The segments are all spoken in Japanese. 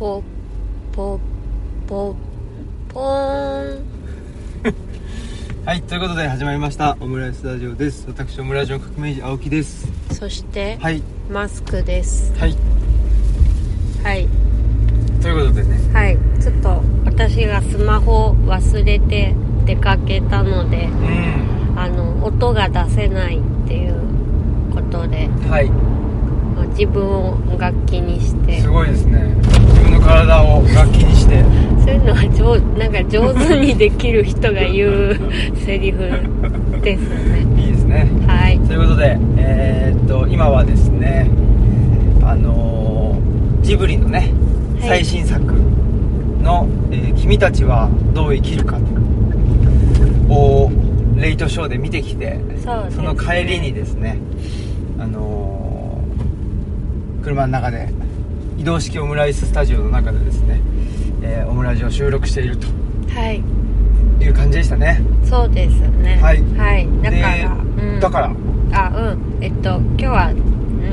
ポポポポーン。はいということで始まりました。オムライススタジオです。私オムライスの革命児青木です。そして、はい。マスクです。はい。はい。ということでね。はい。ちょっと私がスマホ忘れて出かけたのでうん。あの音が出せないっていうことではい。まあ自分を楽器にして。すごいですねの体を楽器にして。そういうのは上なんか上手にできる人が言うセリフですね。いいですね。はい。ということでえー、っと今はですねあのージブリのねはい。最新作の、えー君たちはどう生きるか」をレイトショーで見てきてそうですその帰りにですねあのー車の中で移動式オムライススタジオの中でですね、えーオムラジを収録していると。はい。いう感じでしたね。そうですね。はい。はい、だから、でうん、だから。あうん。えっと今日は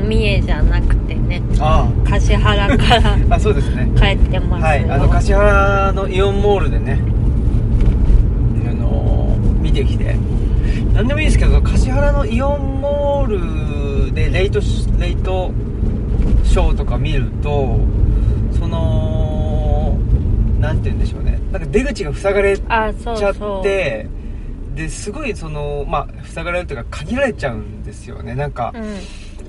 三重じゃなくてねあ橿原から ああそうですね。帰ってます。よはい。あの橿原のイオンモールでねあのー見てきて。何でもいいですけど橿原のイオンモールでレイトシレイトショーとか見るとそのなんて言うんでしょうね。なんか出口が塞がれちゃってですごいそのまあ塞がれるというか限られちゃうんですよね。なんか、うん。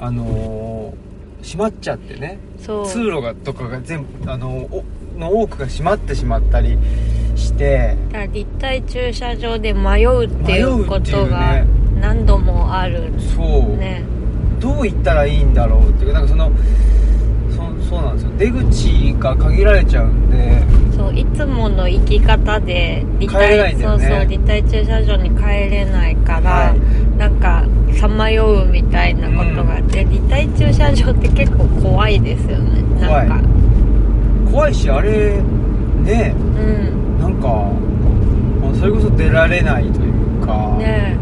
あのー閉まっちゃってね。通路がとかが全部あのおの多くが閉まってしまったりして。だ立体駐車場で迷うっていうことがね。何度もあるそう、ねどう行ったらいいんだろうっていうなんかそのそそうなんですよ。出口が限られちゃうんで。そういつもの行き方で立帰れないんだよね。そうそう立体駐車場に帰れないから、はい。なんかさまようみたいなことがあって、立体駐車場って結構怖いですよね。なんか。怖い。しあれね。うん。なんかそれこそ出られないというか。ね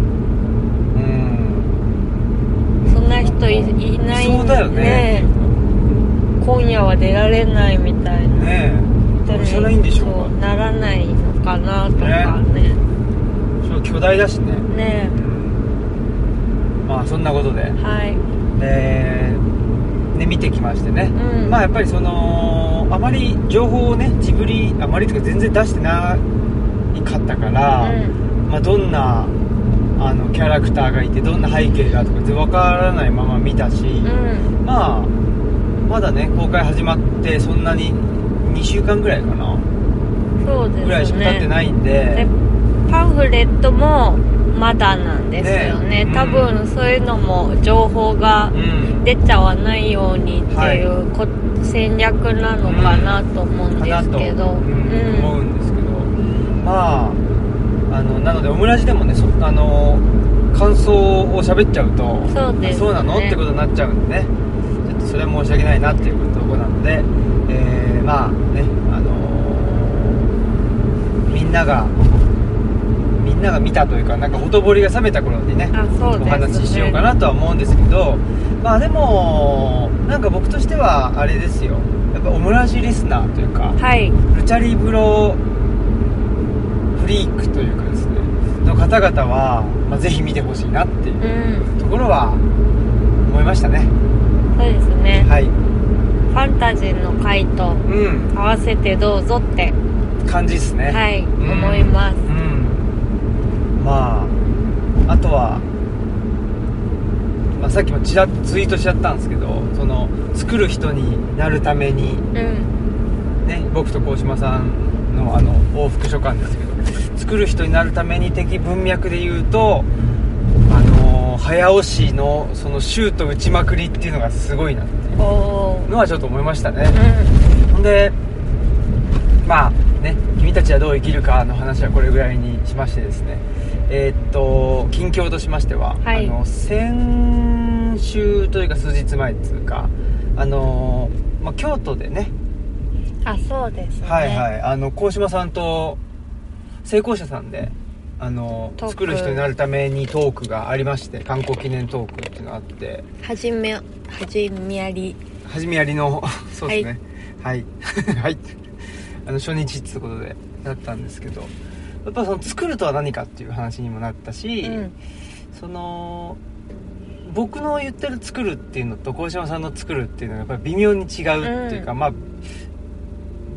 うんそんな人いいないそうだよね。今夜は出られないみたいな。ねえ。したらいいんでしょうか。ならないのかなとかね。ちょっと巨大だしね。ねまあそんなことで。はい。でで見てきましてね、うん。まあやっぱりそのあまり情報をねジブリあまりとか全然出してないかったから、うん。まあ、どんなあのキャラクターがいてどんな背景がとか全然わからないまま見たし、うん。まあまだね公開始まってそんなに2週間ぐらいかな。そうですね。ぐらいしか経ってないんで。でパンフレットもまだなんですよね。ね多分そういうのも情報がうん。出ちゃわないようにっていうこ、戦略なのかなと思うんですけど、うんうん思うんですけど。まああのなのでオムラジでもねそあの感想を喋っちゃうとそうですね。そうなのってことになっちゃうんでね。ちょっとそれは申し訳ないなっていうところなので、えーまあねあのみんながみんなが見たというかなんかほとぼりが冷めた頃にねね。お話ししようかなとは思うんですけどまあでもなんか僕としてはあれですよ。やっぱオムラジリスナーというかはい。ルチャリブロフリークというかですねの方々は、まあ、ぜひ見てほしいなっていううん。ところは思いましたね。そうですね、はい。ファンタジーの回とうん。合わせてどうぞって感じですね。はい、うん。思います。うん。まああとは、まあ、さっきもちらっとツイートしちゃったんですけどその作る人になるためにうん。ね、僕と鴻島さんのあの往復書簡ですけど作る人になるために的文脈で言うとあの早押しのそのシュート打ちまくりっていうのがすごいなっていうのはちょっと思いましたね。うほんでまあね君たちはどう生きるかの話はこれぐらいにしましてですね。えーっと近況としましては、はい。あの先週というか数日前っていうかあの、まあ、京都でね。んあそうですね。はいはい。あの鴻島さんと成功者さんであの作る人になるためにトークがありまして観光記念トークっていうのがあって。はじめはじめやり。始めやりの そうですね。はい。はい。あの初日ってことでだったんですけど。やっぱその作るとは何かっていう話にもなったし、うん。その僕の言ってる作るっていうのと鴻島さんの作るっていうのがやっぱり微妙に違うっていうか、まあ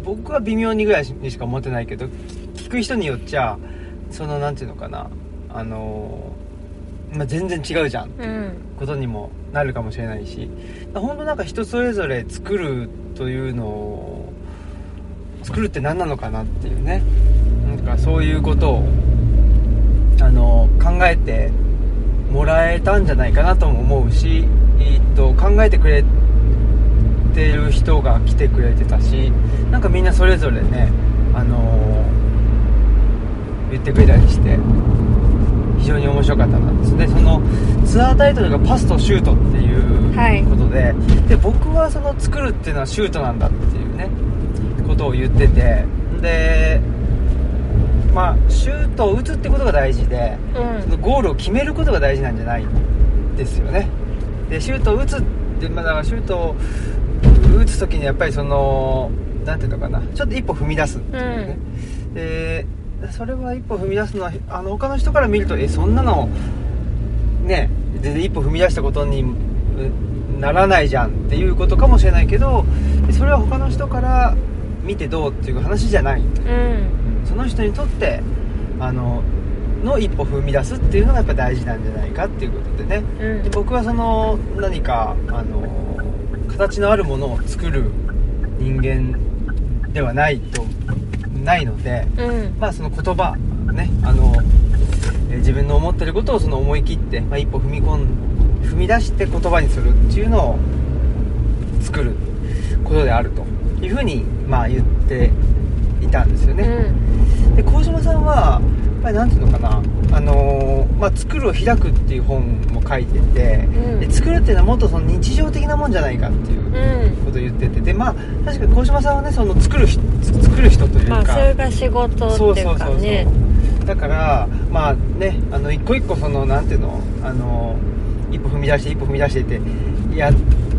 僕は微妙にぐらいにしか思ってないけど聞く人によっちゃそのなんていうのかな。あのまあ、全然違うじゃんっていうことにもなるかもしれないし。本当なんか人それぞれ作るというのを作るって何なのかなっていうね。なんかそういうことをあの考えてもらえたんじゃないかなとも思うし、えーっと考えてくれてる人が来てくれてたしなんかみんなそれぞれねあの言ってくれたりして非常に面白かったなですねそのツアータイトルが「パスとシュート」っていうはい。ことで,、で僕はその作るっていうのはシュートなんだっていうねことを言っててでまあシュートを打つってことが大事でうん。そのゴールを決めることが大事なんじゃないんですよね。でシュートを打つって、まあ、だからシュートを打つ時にやっぱりそのなんていうのかなちょっと一歩踏み出すっていうね、でそれは一歩踏み出すのはあの他の人から見るとえそんなのね全然一歩踏み出したことにうならないじゃんっていうことかもしれないけどそれは他の人から見てどうっていう話じゃない。うん。その人にとってあのの一歩踏み出すっていうのがやっぱ大事なんじゃないかっていうことでね。うん。で僕はその何かあの形のあるものを作る人間ではないとないのでうん。まあその言葉ねあの、えー自分の思ってることをその思い切って、まあ、一歩踏み込ん踏み出して言葉にするっていうのを作ることであるというふうにまあ言っていたんですよね、で鴻島さんはやっぱりなんていうのかなあの作るを開くっていう本も書いてて、うん。で作るっていうのはもっとその日常的なもんじゃないかっていううん。ことを言っててでまあ確かに鴻島さんはねその作る人作る人というか、まあそれが仕事っていうかね。だからまあねあの一個一個そのなんていうのあの一歩踏み出して一歩踏み出してってや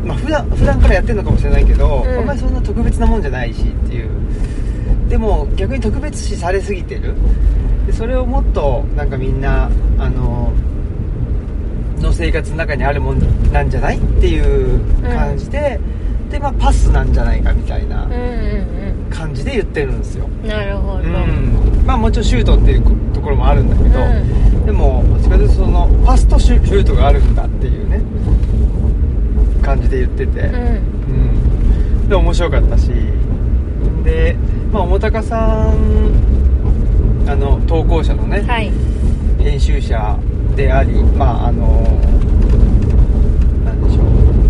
まあ普段普段からやってるのかもしれないけど、うん。あんまりそんな特別なもんじゃないしっていう。でも逆に特別視されすぎてるでそれをもっとなんかみんなあのの生活の中にあるもんなんじゃないっていう感じで、でまあパスなんじゃないかみたいなうんうん感じで言ってるんですよ。うんなるほど。うん。まあもちろんシュートっていうところもあるんだけど、うでもどっちかというとそのパスとシュートがあるんだっていうね感じで言ってて、うん。うん。で面白かったし。でまあ桃高さんあの投稿者のね、はい。編集者でありまああのなんでしょう。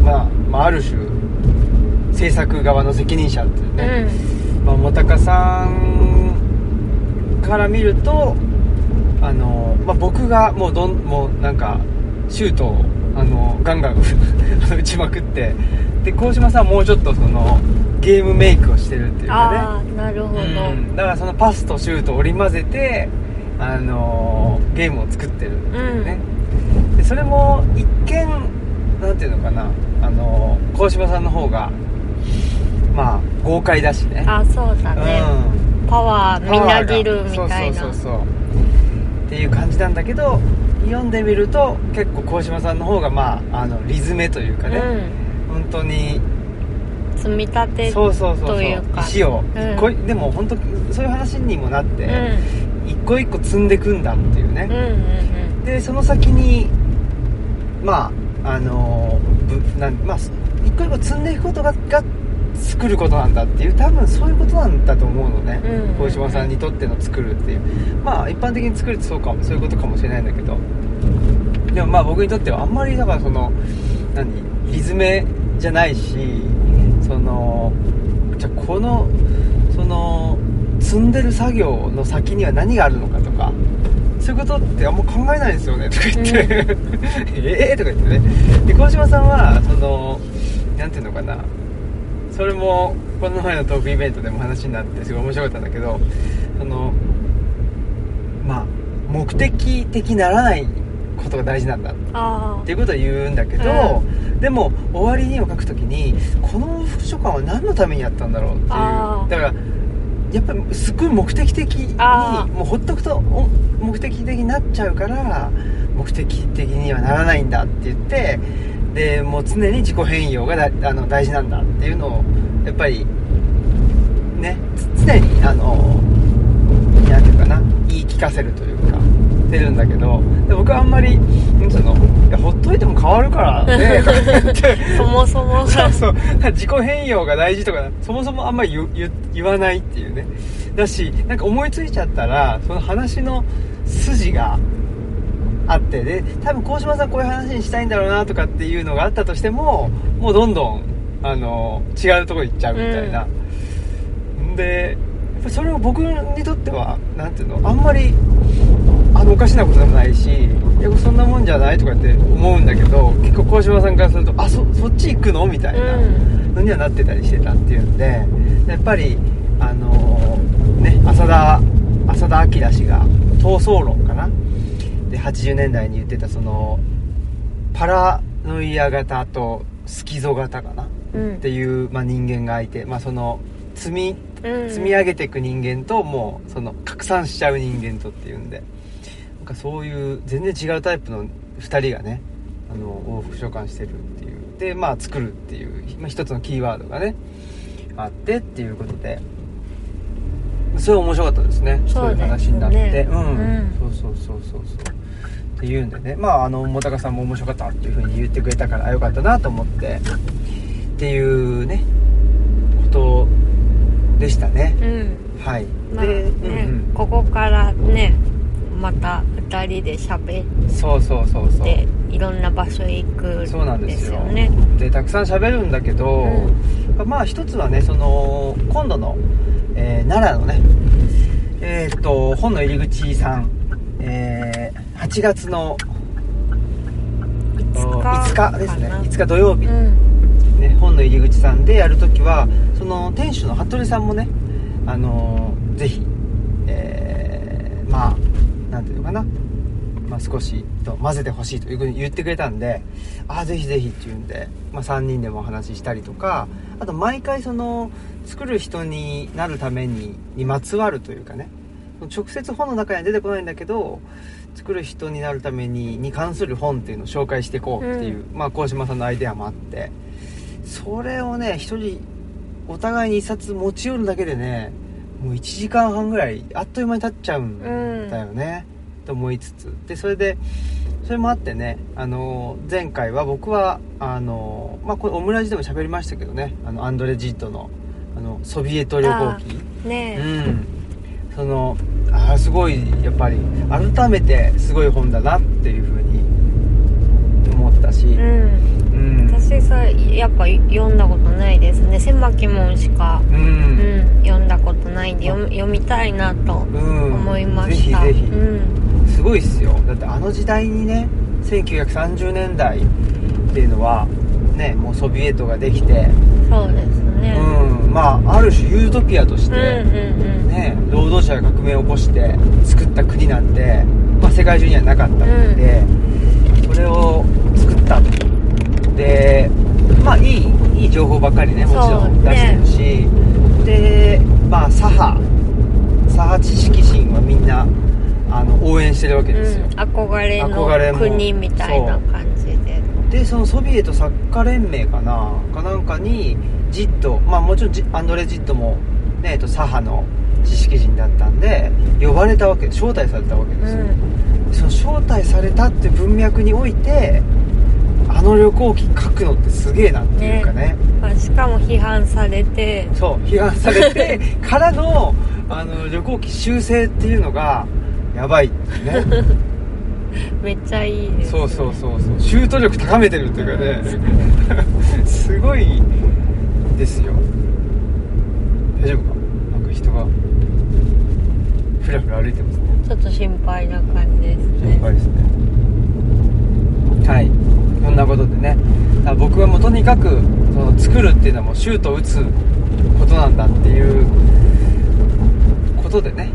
まあ、まあ、ある種制作側の責任者っていううね、ん。まあ、もたかさんから見るとあの、まあ、僕がもうどんもうなんかシュートをあのガンガン 打ちまくってで鴻島さんはもうちょっとそのゲームメイクをしてるっていうかああなるほど。ね、うん、だからそのパスとシュートを織り交ぜてあのゲームを作ってるっていうね、でそれも一見なんていうのかな。あの鴻島さんの方がまあ豪快だしね。あそうだね。うん。パワーみなぎるみたいな。そうそうそうそう。っていう感じなんだけど読んでみると結構鴻島さんの方がまああのリズメというかね、本当にうん積み立てそうそうそうそう。というか。石を、うん。こいでも本当そういう話にもなって、うん。一個一個積んでくんだっていうね。うん、うんでその先にまああのぶなんまあ一個一個積んでいくことがが作ることなんだっていう多分そういうことなんだと思うのね。うんうん島さんにとっての作るっていう。まあ一般的に作るってそうかもそういうことかもしれないんだけど。でもまあ僕にとってはあんまりだからその何リズメじゃないしそのじゃあこのその積んでる作業の先には何があるのかとかそういうことってあんま考えないんですよねとか言って、ええとか言ってね。で鴻島さんはそのなんていうのかな。それもこの前のトークイベントでも話になってすごい面白かったんだけどそのまあ目的的ならないことが大事なんだあっていうことを言うんだけど、でも終わりにを書くときにこの往復書簡は何のためにやったんだろうっていう。だからやっぱりすっごい目的的にもうほっとくとお目的的になっちゃうから目的的にはならないんだって言ってでもう常に自己変容がだあの大事なんだっていうのをやっぱりねつ常にあのなんていうかな言い聞かせるというか出るんだけどで僕はあんまりなんつうのいやほっといても変わるから ねそもそもが そうそう自己変容が大事とかそもそもあんまり言言言わないっていうね。だしなんか思いついちゃったらその話の筋があってで多分鴻島さんこういう話にしたいんだろうなとかっていうのがあったとしてももうどんどんあの違うところ行っちゃうみたいな、でやっぱりそれを僕にとってはなんていうのあんまりあのおかしなことでもないしいやそんなもんじゃないとかって思うんだけど結構鴻島さんからするとあそそっち行くの？みたいなうん。のにはなってたりしてたっていうんでやっぱりあのね浅田浅田明氏が闘争論かな？で80年代に言ってたそのパラノイア型とスキゾ型かな？うん。っていう、まあ、人間がいて、まあ、その積みうん積み上げていく人間ともうその拡散しちゃう人間とっていうんで。なんかそういう全然違うタイプの2人がねあの往復召喚してるっていう。でまあ作るっていう、まあ、一つのキーワードがねあってっていうことで。それ面白かったですね。そういう話になって。うん、うん。そうそうそうそうそう。っていうんでね。まああの桃高さんも面白かったっていうふうに言ってくれたからよかったなと思って。っていうねことでしたね。うん。はい、まあね、で、うん。ここからねまた2人で喋うん、そうそうそうそう。っていろんな場所へ行くそうなんんですすよ。ねでたくさん喋るんだけど、まあ一つはねその今度の、えー奈良のねえーっと本の入り口さん、えー8月の5日5日ですね。かな。5日土曜日、うんね、本の入り口さんでやるときはその店主の服部さんもねあのーぜひ、えーまあなんていうのかな、まあ、少しと混ぜてほしいというふうに言ってくれたんでああぜひぜひっていうんで、まあ、3人でもお話ししたりとかあと毎回その作る人になるためににまつわるというかね。直接本の中には出てこないんだけど作る人になるためにに関する本っていうのを紹介していこうっていう、まあ鴻島さんのアイデアもあってそれをね一人お互いに一冊持ち寄るだけでねもう1時間半ぐらいあっという間に経っちゃうんだよね、と思いつつ。でそれでそれもあってねあの前回は僕はあのまあこれオムラジでも喋りましたけどねあのアンドレ・ジットのあのソビエト旅行記。ね。うん。そのあーすごいやっぱり改めてすごい本だなっていうふうに思ったし、うんうん私さやっぱ読んだことないですね。狭き門しか、ううんん、読んだことないんで読みたいなとうん思いました、ぜひぜひ、うん、すごいっすよ。だってあの時代にね1930年代っていうのはねもうソビエトができて、そうですね。うん。まあある種ユートピアとして、うんうんね、労働者が革命を起こして作った国なんて、まあ、世界中にはなかったので、それを作ったでまあいいいい情報ばっかりねもちろん出してるし、でまあ左派左派知識人はみんなあの応援してるわけうんですよ、うん、憧れ憧れもの国みたいな感じで。でそのソビエト作家連盟かな。かなんかにジットまあもちろんジアンドレ・ジットも、ねえっと、左派の知識人だったんで呼ばれたわけ招待されたわけですよ、その招待されたって文脈においてあの旅行記書くのってすげえなっていうかね。まあ、しかも批判されて。そう批判されて からのあの旅行記修正っていうのがやばいってね。めっちゃいいです、そうそうそうそう。シュート力高めてるっていうかね。すごいですよ。大丈夫か？なんか人がふらふら歩いてますね。ちょっと心配な感じですね。心配ですね。はいこんなことでね。だから僕はもうとにかくその作るっていうのはもうシュート打つことなんだっていうことでね。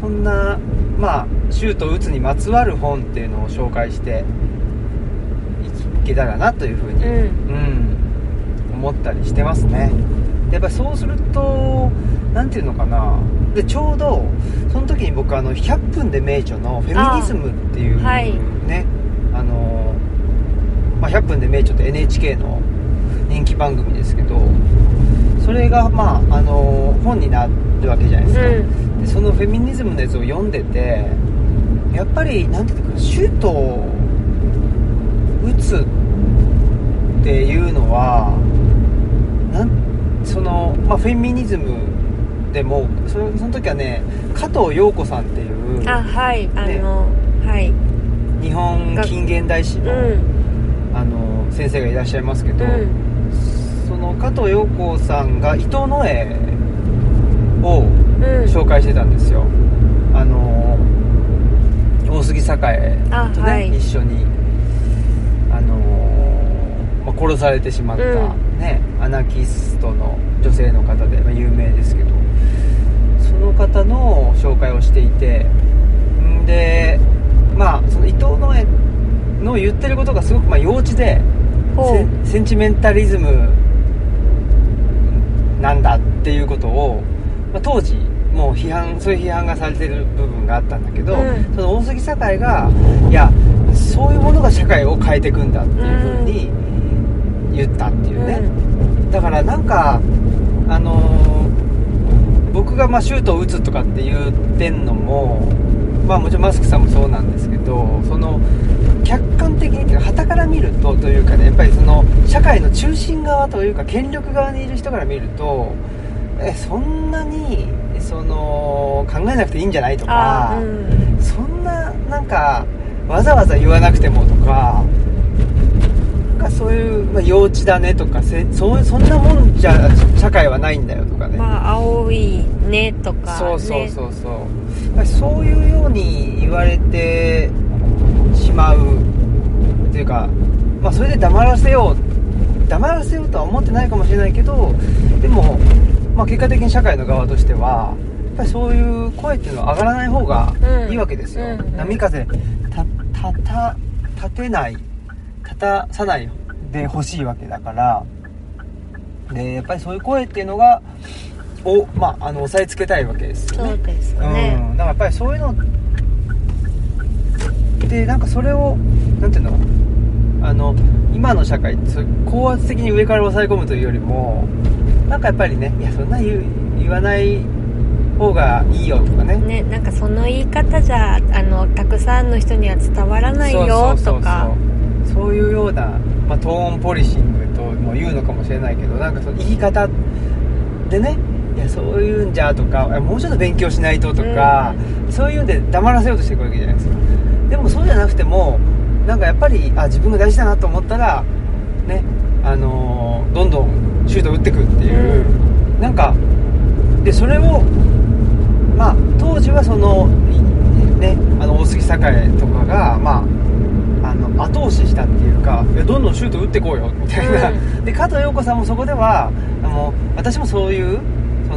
そんなまあシュート打つにまつわる本っていうのを紹介していけたらなというふうに、うん。うん思ったりしてますね。でやっぱりそうすると何ていうのかな。でちょうどその時に僕あの100分で名著のフェミニズムっていうあはい。ねあの、まあ、100分で名著って NHK の人気番組ですけどそれがまああの本になるわけじゃないですか、うん。でそのフェミニズムのやつを読んでてやっぱりなんていうのかなシュートを打つっていうのはなんその、まあ、フェミニズムでもそその時はね加藤陽子さんっていうあはいあの、はい。日本近現代史うの,、んあの先生がいらっしゃいますけど、うん。その加藤陽子さんが伊藤野枝をうん。紹介してたんですよ。あの大杉栄とね、あはい。一緒にあの、まあ、殺されてしまった、うん。ねアナキストの女性の方で、まあ、有名ですけどその方の紹介をしていてんでまあその伊藤野枝の言ってることがすごくまあ幼稚でセンチメンタリズムなんだっていうことを、まあ、当時もう批判そういう批判がされてる部分があったんだけど、うん。その大杉栄がいやそういうものが社会を変えていくんだっていうふうに言ったっていうね、だからなんかあのー僕がまあシュートを打つとかって言ってんのもまあもちろんマスクさんもそうなんですけどその客観的にっていうか旗から見るとというかねやっぱりその社会の中心側というか権力側にいる人から見るとえそんなにその考えなくていいんじゃないとか、あうん。そんななんかわざわざ言わなくてもとかなんかそういう、まあ、幼稚だねとかせそうそんなもんじゃ社会はないんだよとかね、まあ青いねとか、ね、そうそうそうそうそういうように言われてしまうっていうか、まあ、それで黙らせよう黙らせようとは思ってないかもしれないけどでも、まあ、結果的に社会の側としてはやっぱりそういう声っていうのは上がらない方がいいわけですよ、うん。うん。波風立てない立たさないでほしいわけだから。でやっぱりそういう声っていうのがを、まあ、あの押さえつけたいわけですよね。そうですようん、ね、だからやっぱりそういうのでなんかそれをなんていうの？あの今の社会高圧的に上から抑え込むというよりもなんかやっぱりねいやそんな言う言わない方がいいよとかね。ねなんかその言い方じゃあのたくさんの人には伝わらないよとか。そういうような、まあ、トーンポリシングとも言うのかもしれないけどなんかその言い方でねいやそういうんじゃとかもうちょっと勉強しないととか、そういうんで黙らせようとしていくわけじゃないですか。でもそうじゃなくてもなんかやっぱりあ自分が大事だなと思ったらねあのーどんどんシュート打ってくっていう、なんかでそれをまあ当時はそのいねあの大杉栄とかがまああの後押ししたっていうかいやどんどんシュート打ってこうよみたいな、うで加藤陽子さんもそこではあの私もそういうそ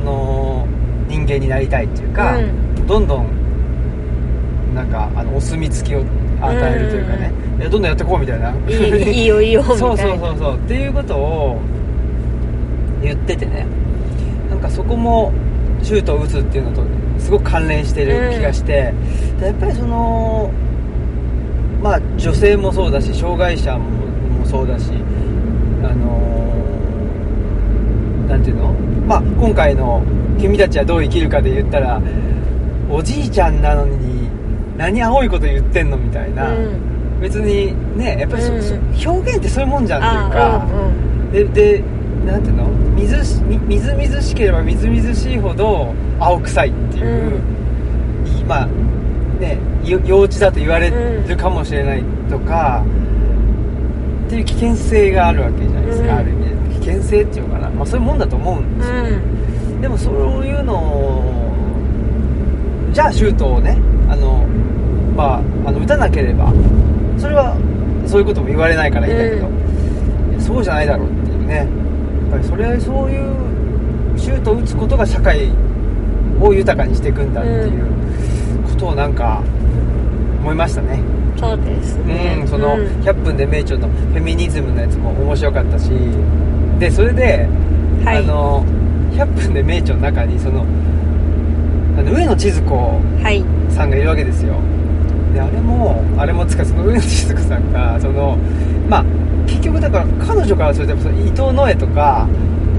の人間になりたいっていうか、うん。どんどんなんかあのお墨付きを与えるというかね、いやどんどんやってこうみたいな。いいよいいよみたいな。そうそうそうそう。っていうことを言っててね。なんかそこもシュートを打つっていうのとすごく関連してる気がして、でやっぱりそのまあ女性もそうだし障害者ももそうだしあのなんていうの？まあ今回の「君たちはどう生きるか」で言ったらおじいちゃんなのに何青いこと言ってんのみたいな、うん。別にねやっぱりそ、うんそ表現ってそういうもんじゃんっていうあか、うんででなんていうの？水しみみずみずしければみずみずしいほど青臭いっていう、いまあねよ幼稚だと言われるかもしれないとか、っていう危険性があるわけじゃないですか、うん。ある意味で危険性っていうのかな、まあ、そういうもんだと思うんですよ、うん。でもそういうのをじゃあシュートをねあの、まあ、あの打たなければそれはそういうことも言われないからいいんだけど、いやそうじゃないだろうっていうね。やっぱりそれそういうシュートを打つことが社会を豊かにしていくんだっていうことをなんか思いましたね。そうですね。うん、そのうん。100分で名著のフェミニズムのやつも面白かったしでそれで、はい。あの100分で名著の中にそのあの上野千鶴子はい。さんがいるわけですよ。であれもあれもつかその上野千鶴子さんがそのまあ結局だから彼女からするとその伊藤野枝とか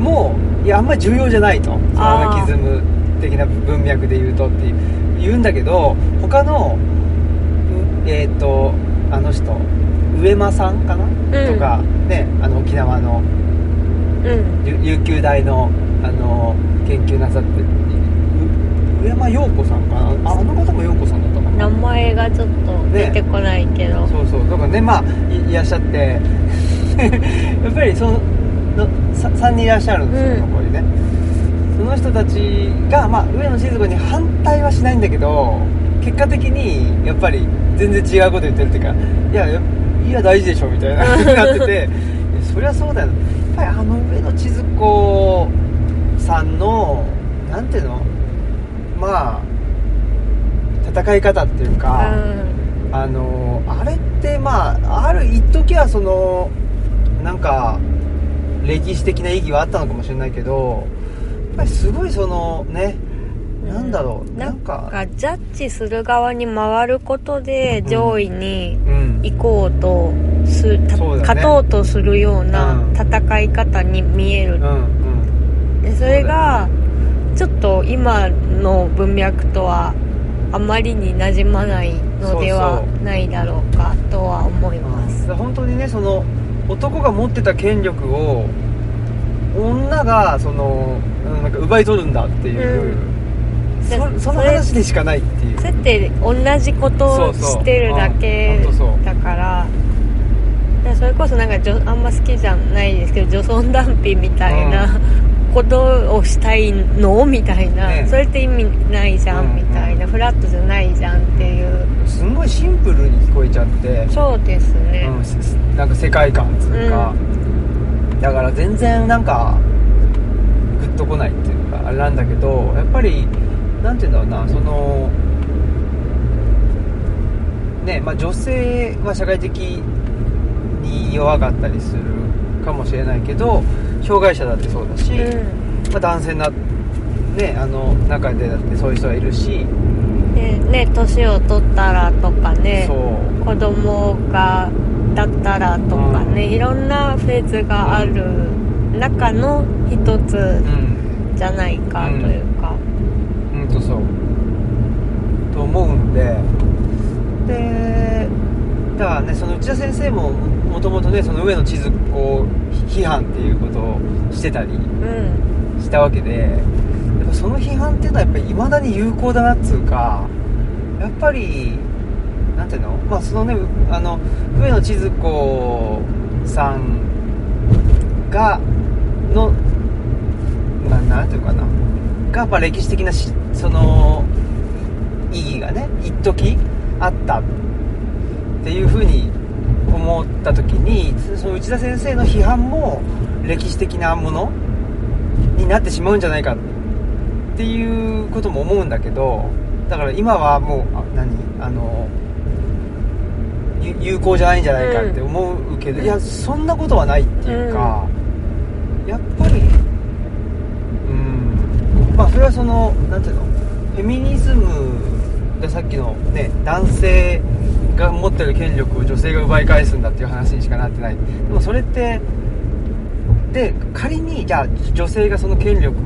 もいやあんまり重要じゃないと。アナキズム的な文脈で言うとっていう言うんだけど他のうえっ、とあの人上間さんかな、ん。とかねあの沖縄のうん。ゆ琉球大のあの研究なさってう上間陽子さんかな？ああの方も陽子さんだったかな。名前がちょっと出てこないけど、そうそう。だからねまあいいらっしゃって。やっぱりそのの 3, 人いらっしゃるんですよ、うん。そこにね。その人たちが、まあ、上野千鶴子に反対はしないんだけど結果的にやっぱり全然違うこと言ってるっていうかいやいや大事でしょみたいな なってて。そりゃそうだよ。やっぱりあの上野千鶴子さんのなんていうの？まあ戦い方っていうか、あのあれってまあある一時はそのなんか歴史的な意義はあったのかもしれないけどやっぱりすごいそのねうんなんだろうななんんかかジャッジする側に回ることで上位にうん。行こうとす、ね。勝とうとするようなうん。戦い方に見える、うんうん。でそれがちょっと今の文脈とはあまりに馴染まないのではないだろうかとは思います。うん。本当にねその男が持ってた権力を女がそのうんなんか奪い取るんだっていう、でそその話でしかないっていう。そうやって同じことをしてるだけだからでそれこそなんかあんま好きじゃないですけど女尊男卑みたいなことをしたいの？みたいな、ね。それって意味ないじゃうんん。みたいな、フラットじゃないじゃんっていう。すんごいシンプルに聞こえちゃって。そうですね、うん。すなんか世界観っつうか、だから全然なんかグッとこないっていうかあれなんだけどやっぱりなんて言うんだろうな。そのねまあ女性は社会的に弱かったりするかもしれないけど障害者だってそうだし、うん。まあ、男性なねあの中でだってそういう人がいるしでね年を取ったらとかね子供がだったらとかね、うん。いろんなフェーズがある中の一つうん。じゃないかというか、うんとそう。と思うんで。でだからねその内田先生ももともとねその上野千鶴子批判っていうことをしてたりしたわけでやっぱその批判っていうのはやっぱり未だに有効だなっつうかやっぱりなんていうの？まあそのねあの上野千鶴子さんがのななんていうかな？がやっぱ歴史的なしその意義がね一時あったっていうふうに思った時にその内田先生の批判も歴史的なものになってしまうんじゃないかっていうことも思うんだけどだから今はもうあ何あのゆ有効じゃないんじゃないかって思うけど、いやそんなことはないっていうか、やっぱりうんまあそれはそのなんていうのフェミニズムがさっきのね男性が持ってる権力を女性が奪い返すんだっていう話にしかなってない。でもそれってで仮にじゃあ女性がその権力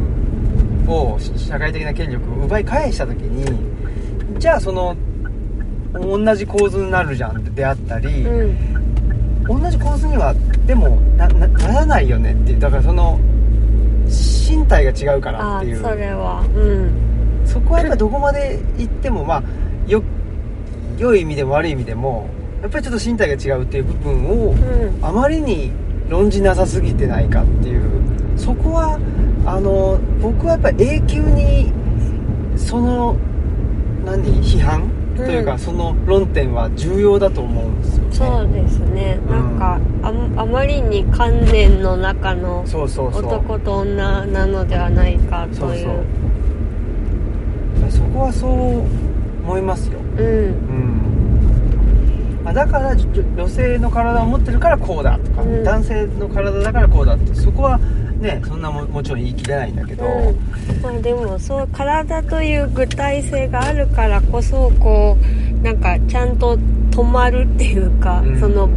を社会的な権力を奪い返した時にじゃあその同じ構図になるじゃんであったり、うん。同じ構図にはでもならないよねっていう。だからその身体が違うからあっていう。それは。うん。そこはやっぱりどこまで行ってもまあよ良い意味でも悪い意味でもやっぱりちょっと身体が違うっていう部分をうん。あまりに論じなさすぎてないかっていう。そこはあの僕はやっぱり永久にその何批判？というか、うんその論点は重要だと思うんですよね。そうですね、うん。なんかああまりに観念の中の男と女なのではないかという。そこはそう思いますよ。うん。うん。あだから女性の体を持ってるからこうだとか、うん。男性の体だからこうだってそこはねそんなももちろん言い切れないんだけど、うん、まあでもそう体という具体性があるからこそこうなんかちゃんと止まるっていうか、うん。その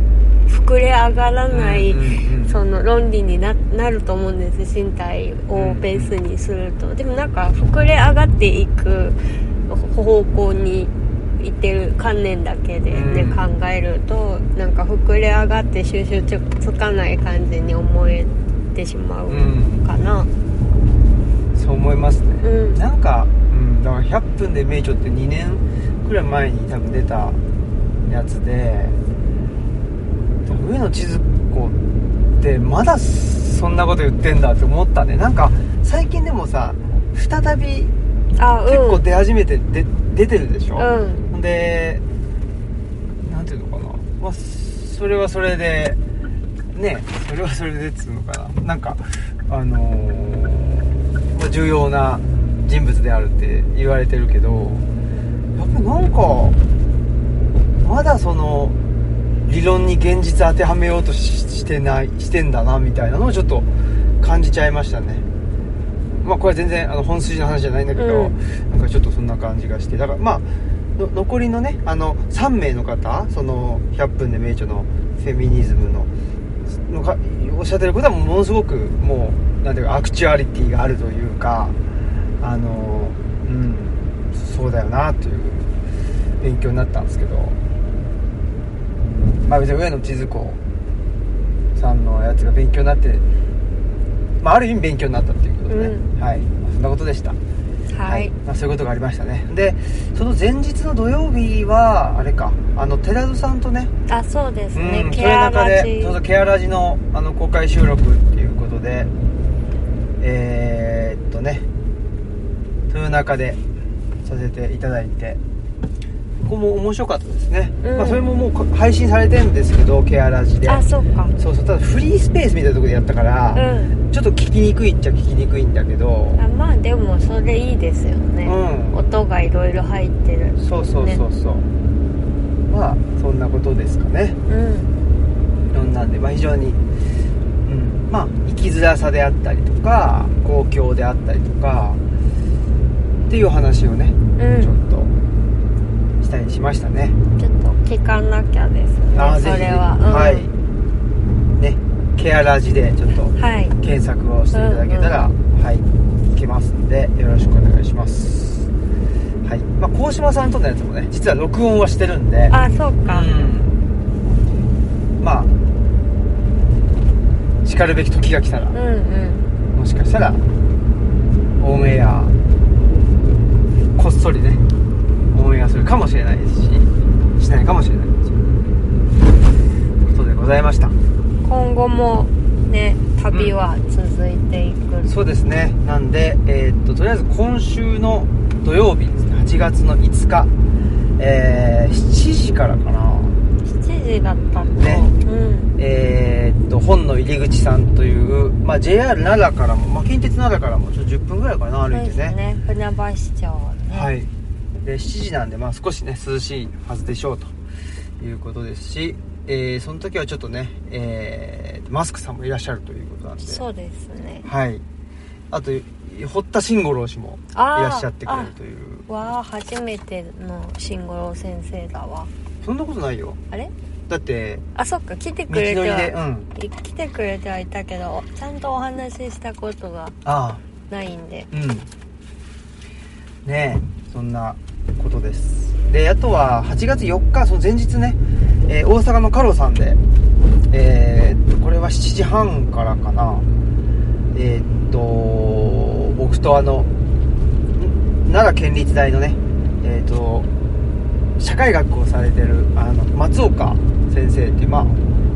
膨れ上がらない、うんうんうんその論理にななると思うんです身体をベースにすると、でもなんか膨れ上がっていく方向にいってる観念だけでね、うん。考えるとなんか膨れ上がって収集つつかない感じに思えてしまうかな。そう思いますね、うん。なんか、うん、だから100分で名著って2年くらい前に多分出たやつで上野千鶴子ってまだそんなこと言ってんだって思ったね。なんか最近でもさ再びあうん。結構出始めて、で出てるでしょ、うん。でなんていうのかな、まあ、それはそれでねそれはそれでっつうのかな？なんかあのーまあ重要な人物であるって言われてるけどやっぱりなんかまだその理論に現実当てはめようとししてないしてんだなみたいなのをちょっと感じちゃいましたねまあこれは全然あの本筋の話じゃないんだけど、うん。なんかちょっとそんな感じがしてだからまあの残りのねあの3名の方その100分で名著のフェミニズムののかおっしゃってることはものすごくもうなんていうかアクチュアリティがあるというかあのうんそうだよなという勉強になったんですけど。まあ別に上野千鶴子さんのやつが勉強になってまあある意味勉強になったっていうことでね、うん。はい、まあそんなことでした。はい、まあ、そういうことがありましたね。でその前日の土曜日はあれか。あの寺戸さんとね。あそうですね、うん、ケアラジ。それの中でそうそうケアラジのあの公開収録っていうことでえー、っとね豊中でさせていただいてここも面白かったですね、うん。まあ、それももうこ配信されてるんですけどケアラジで。あそうか。そうそう。ただフリースペースみたいなところでやったから、うん。ちょっと聞きにくいっちゃ聞きにくいんだけど。あまあでもそれいいですよね、うん。音がいろいろ入ってる。そうそうそうそう、まあそんなことですかね。うん。そんなんで、まあ、非常に、うん、まあ生きづらさであったりとか公共であったりとかっていう話をね、うん。ちょっとしたりしましたね。ちょっと聞かなきゃですねそあーぜひれは、うん、はい。ねケアラジでちょっとはい。検索をしていただけたら、はい。いけますんでよろしくお願いします。はい。まあ鴻島さんとのやつもね実は録音はしてるんで。あそうか、うん。まあしかるべき時が来たらうん、うん。もしかしたらオンエアこっそりねオンエアするかもしれないですししないかもしれないです。しということでございました。今後もね旅は続いていく、そうですね。なんでえーっととりあえず今週の土曜日ですね。8月の5日。えー、7時からかな。7時だったと、ね。うん。えーっと本の入り口さんという、まあ、JR 奈良からも、まあ、近鉄奈良からもちょっと10分ぐらいかな歩いてそうですね。船橋町ね。はいで7時なんで、まあ、少しね涼しいはずでしょうということですし、えーその時はちょっとね、えーマスクさんもいらっしゃるということなんで。そうですね。はい。あと堀田慎吾郎氏もいらっしゃってくれるという。わあ初めての慎吾郎先生だわ。そんなことないよ。あれ？だってあそっか来てくれては、でうん。い来てくれてはいたけどちゃんとお話ししたことがあないんで。あうん。ねえそんなことです。であとは8月4日その前日ね、えー大阪のカロさんでえーっとこれは7時半からかな。えーっと僕とあのん奈良県立大のねえーっと社会学をされてるあの松岡先生っていうまあ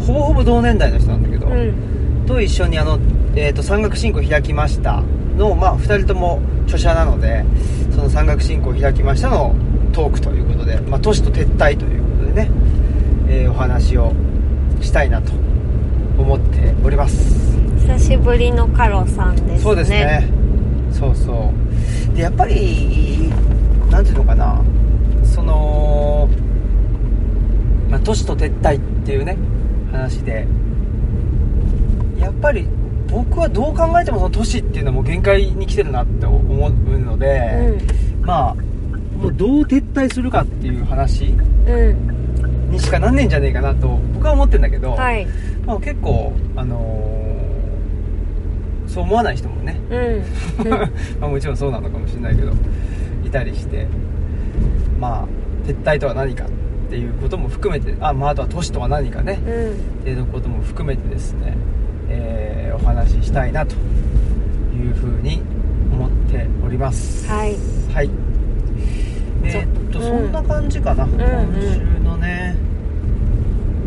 ほぼほぼ同年代の人なんだけど、うん。と一緒にあの、えー、と山岳信仰開きましたの、まあ、2人とも著者なのでその山岳信仰開きましたのトークということで、まあ、都市と撤退ということでね、えーお話をしたいなと思っております。久しぶりのカロさんですね。そうですね。そうそう。でやっぱりなんていうのかな。そのまあ、都市と撤退っていうね話でやっぱり僕はどう考えてもその都市っていうのはもう限界に来てるなって思うので、まあもうどう撤退するかっていう話うんにしかなんねえんじゃねえかなと僕は思ってるんだけど、はい。まあ、結構あのーそう思わない人もねうん。まあもちろんそうなのかもしれないけどいたりしてまあ撤退とは何かっていうことも含めてあ,、まあ、あとは都市とは何かねうん。っていうことも含めてですね、えーお話ししたいなというふうに思っております。はい。はい。えーっと、うんそんな感じかな、ん今週のね。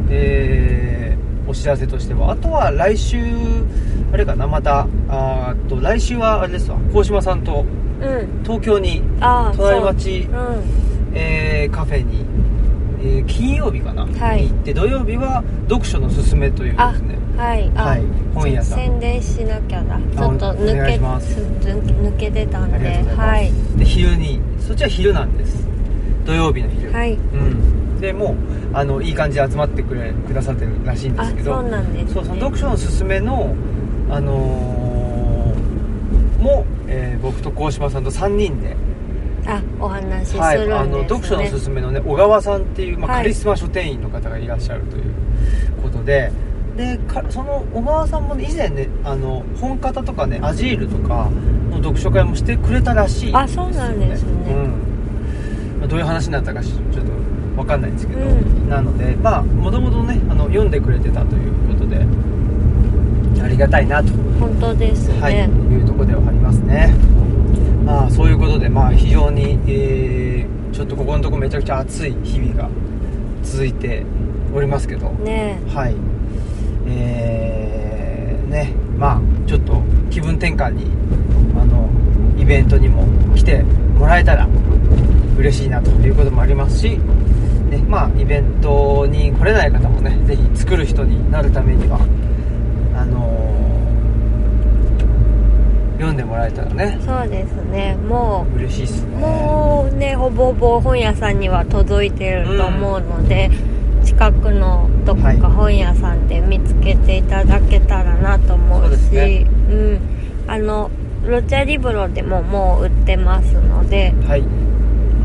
えーお知らせとしては。あとは来週あれかなまたあと来週はあれですわ。鴻島さんとうん。東京にああ隣町えーカフェに、えー金曜日かな、はい。に行って土曜日は読書のすすめというですねはいあ、はい本屋さん。宣伝しなきゃだ。ちょっと抜け抜けてたんではい。で昼にそっちは昼なんです。土曜日の昼。はい。うん。でもうあのいい感じで集まってくれくださってるらしいんであすけど。そうなんです、ね、そうその読書のすすめのあのーも、えー僕と鴻島さんと3人で、あお話しするんはい、ですね、あの読書のすすめのね小川さんっていう、まあはい。カリスマ書店員の方がいらっしゃるということででかその小川さんもね以前ねあの本方とかねアジールとかの読書会もしてくれたらしいんですよ、あそうなんですね。うん。まあどういう話になったかしちょっと分かんないんですけど、うん。なのでまあもともとねあの読んでくれてたということでありがたいなと。本当ですね、はい、いうところではありますね。まあそういうことで、まあ非常に、えーちょっとここのところめちゃくちゃ暑い日々が続いておりますけど、ねはい。えー、ね、まあちょっと気分転換に、あの、イベントにも来てもらえたら嬉しいなということもありますし、ね、まあイベントに来れない方もね、ぜひ作る人になるためには、あの読んでもらえたらねそうですね。も嬉しいっすね。うもうねほぼほぼ本屋さんには届いてると思うので、近くのどこはい。か本屋さんで見つけていただけたらなと思そううしですね。うん。あのロチャリブロでももう売ってますのではい。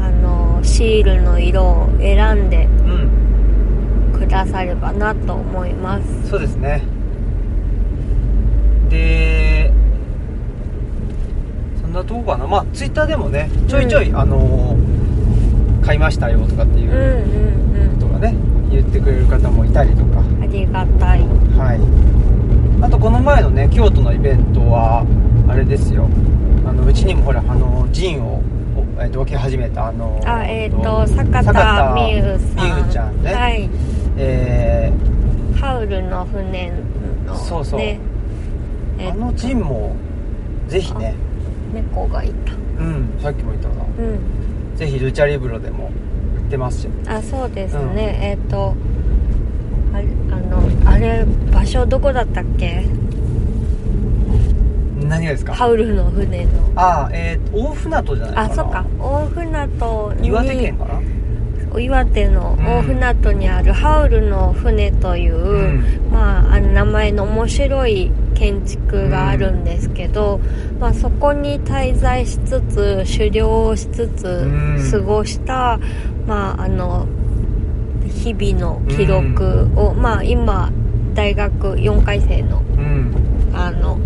あのシールの色を選んでうん。くださればなと思います。そうですね。でそんなとこかな。まあツイッターでもねちょいちょい、あの買いましたよとかっていうんううん。ことがね言ってくれる方もいたりとか。うんありがたい。はい。あとこの前のね京都のイベントはあれですよ。あのうちにもほらあのジンを、おえーと置き始めたあのあえっ、と坂坂田美優さん。美優ちゃんね。はい。えハウルの船のそうそう。ねーえあのジンもぜひね。猫がいた。うんさっきも言ったかな。うん。ぜひルチャリブロでも。売ってますよ。あそうですね、うん。えっ、とあれあのあれ場所どこだったっけ？何がですか？ハウルの船の。ああえー、大船渡じゃないかな。あそっか。大船渡に岩手県かな？岩手の大船渡にあるハウルの船という、うん。まあ、あの名前の面白い建築があるんですけど、まあ、そこに滞在しつつ狩猟をしつつうん。過ごした、まあ、あの日々の記録を、まあ、今大学4回生のうん。あの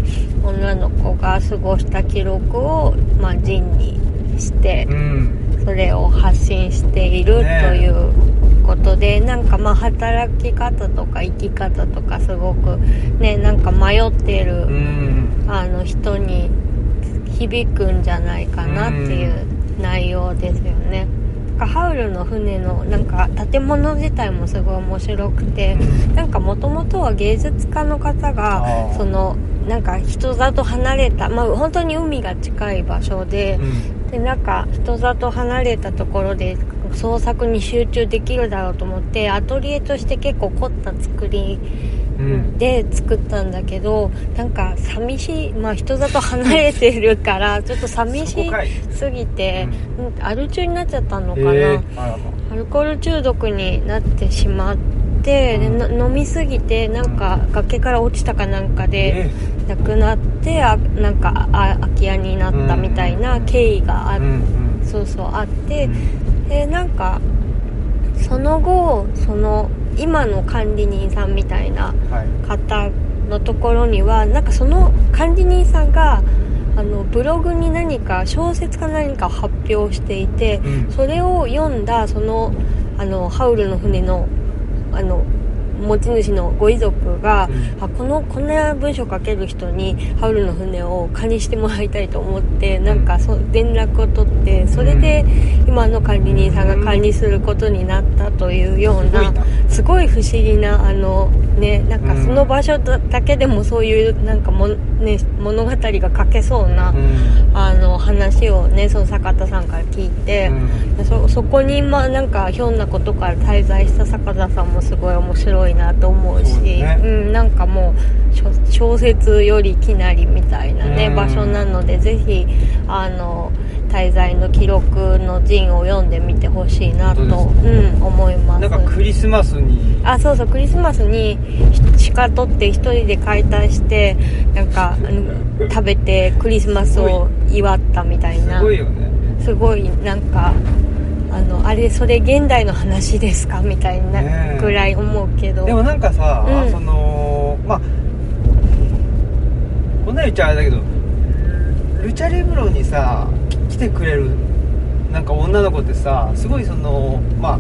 女の子が過ごした記録を、まあ、陣にして。うん。それを発信しているとねいうことで、なんかまあ働き方とか生き方とかすごくねなんか迷ってる、うん。あの人に響くんじゃないかなっていう内容ですよね。かハウルの船のなんか建物自体もすごい面白くて、なんかもともとは芸術家の方あがーそのなんか人里離れたまあ本当に海が近い場所で。うんでなんか人里離れたところで創作に集中できるだろうと思ってアトリエとして結構凝った作りうんで作ったんだけどなんか寂しいまあ人里離れてるから ちょっと寂しすぎて、うん。アル中になっちゃったのかな、え。ーアルコール中毒になってしまって、で飲みすぎてなんか崖から落ちたかなんかでえ亡くなってあなんかあ空き家になったみたいな経緯があ,、うんうん。そうそうあって、うん。でなんかその後その今の管理人さんみたいなはい。方のところにはなんかその管理人さんがあのブログに何か小説か何かを発表していて、うん。それを読んだそのあのハウルの船のあの持ち主のご遺族が、うん。あこのこんな文章書ける人にハウルの船を借りしてもらいたいと思ってなんかそ連絡を取ってそれで今の管理人さんが管理することになったというようななすごい不思議なあのねなんかうん。その場所だだけでもそういうなんかも、ね、物語が書けそうな、うん。あの話をねその坂田さんから聞いて、そこにまあなんかひょんなことから滞在した坂田さんもすごい面白いなと思うしそうね。うん、なんかもう小小説よりきなりみたいなね、うん。場所なのでぜひあの滞在の記録の陣を読んでみてほしいなと、うん、思います。なんかクリスマスにあそうそうクリスマスに鹿取って一人で解体してなんか食べてクリスマスを祝ったみたいすなごいよね。すごいなんかあのあれそれ現代の話ですか？みたいねなえ。ぐらい思うけど、でもなんかさ、うん。そのまあこんなに言っちゃあれだけどルチャリブロにさき来てくれるなんか女の子ってさすごいそのまあ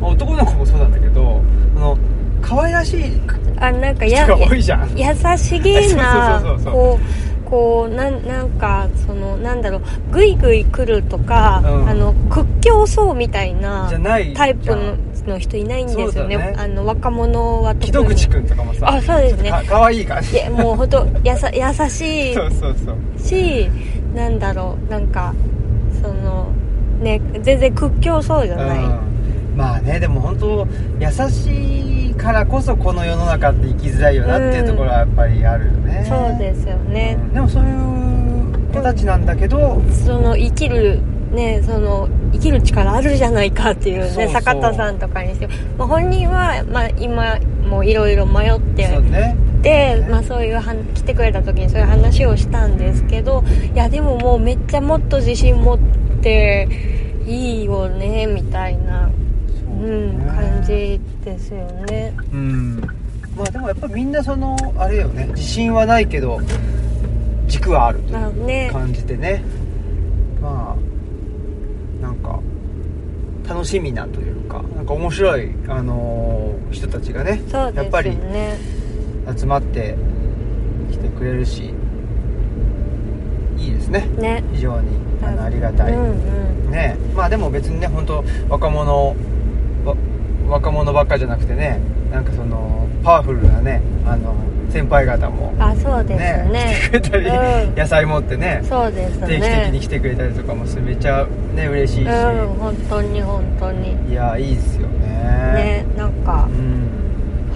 まあ男の子もそうなんだけどその可愛らしいあなんか人やが多いじゃん。優しげな そうそうそうそう。こうこうなんなんかそのなんだろうグイグイ来るとか、うん。あの屈強そうみたいなタイプのの人いないんですよね。ね。あの若者は特木戸口くんとかもさあそうですね。か可愛い感じ。いやもう本当やさ 優しい。そうそうそう。しなんだろうなんかそのね全然屈強そうじゃない、うんまあねでも本当優しいからこそこの世の中って生きづらいよなっていうところはやっぱりあるよね、そうですよね、うん。でもそういう子たちなんだけど、その生きるねその生きる力あるじゃないかっていうねそうそう。坂田さんとかにして。も、まあ、本人は、まあ、今もいろいろ迷って。そうね。で、まあ、そういうは来てくれた時にそういう話をしたんですけどいやでももうめっちゃもっと自信持っていいよねみたいな、うん、感じですよね。うん。まあでもやっぱみんなそのあれよね。自信はないけど軸はあるというまあね。感じでね。まあなんか楽しみなというかなんか面白い、あのー人たちがねそうですよやっぱりね集まってきてくれるしいいですね。ね。非常にあのありがたい、うんうん。ね。まあでも別にね本当若者わ若者ばっかじゃなくてねなんかそのパワフルなねあの先輩方もあそうですね。ね来てくれたり、うん。野菜持ってねそうですね。定期的に来てくれたりとかもすめちゃね嬉しいし、うん本当に本当に。いやいいですよね。ねなんかうん。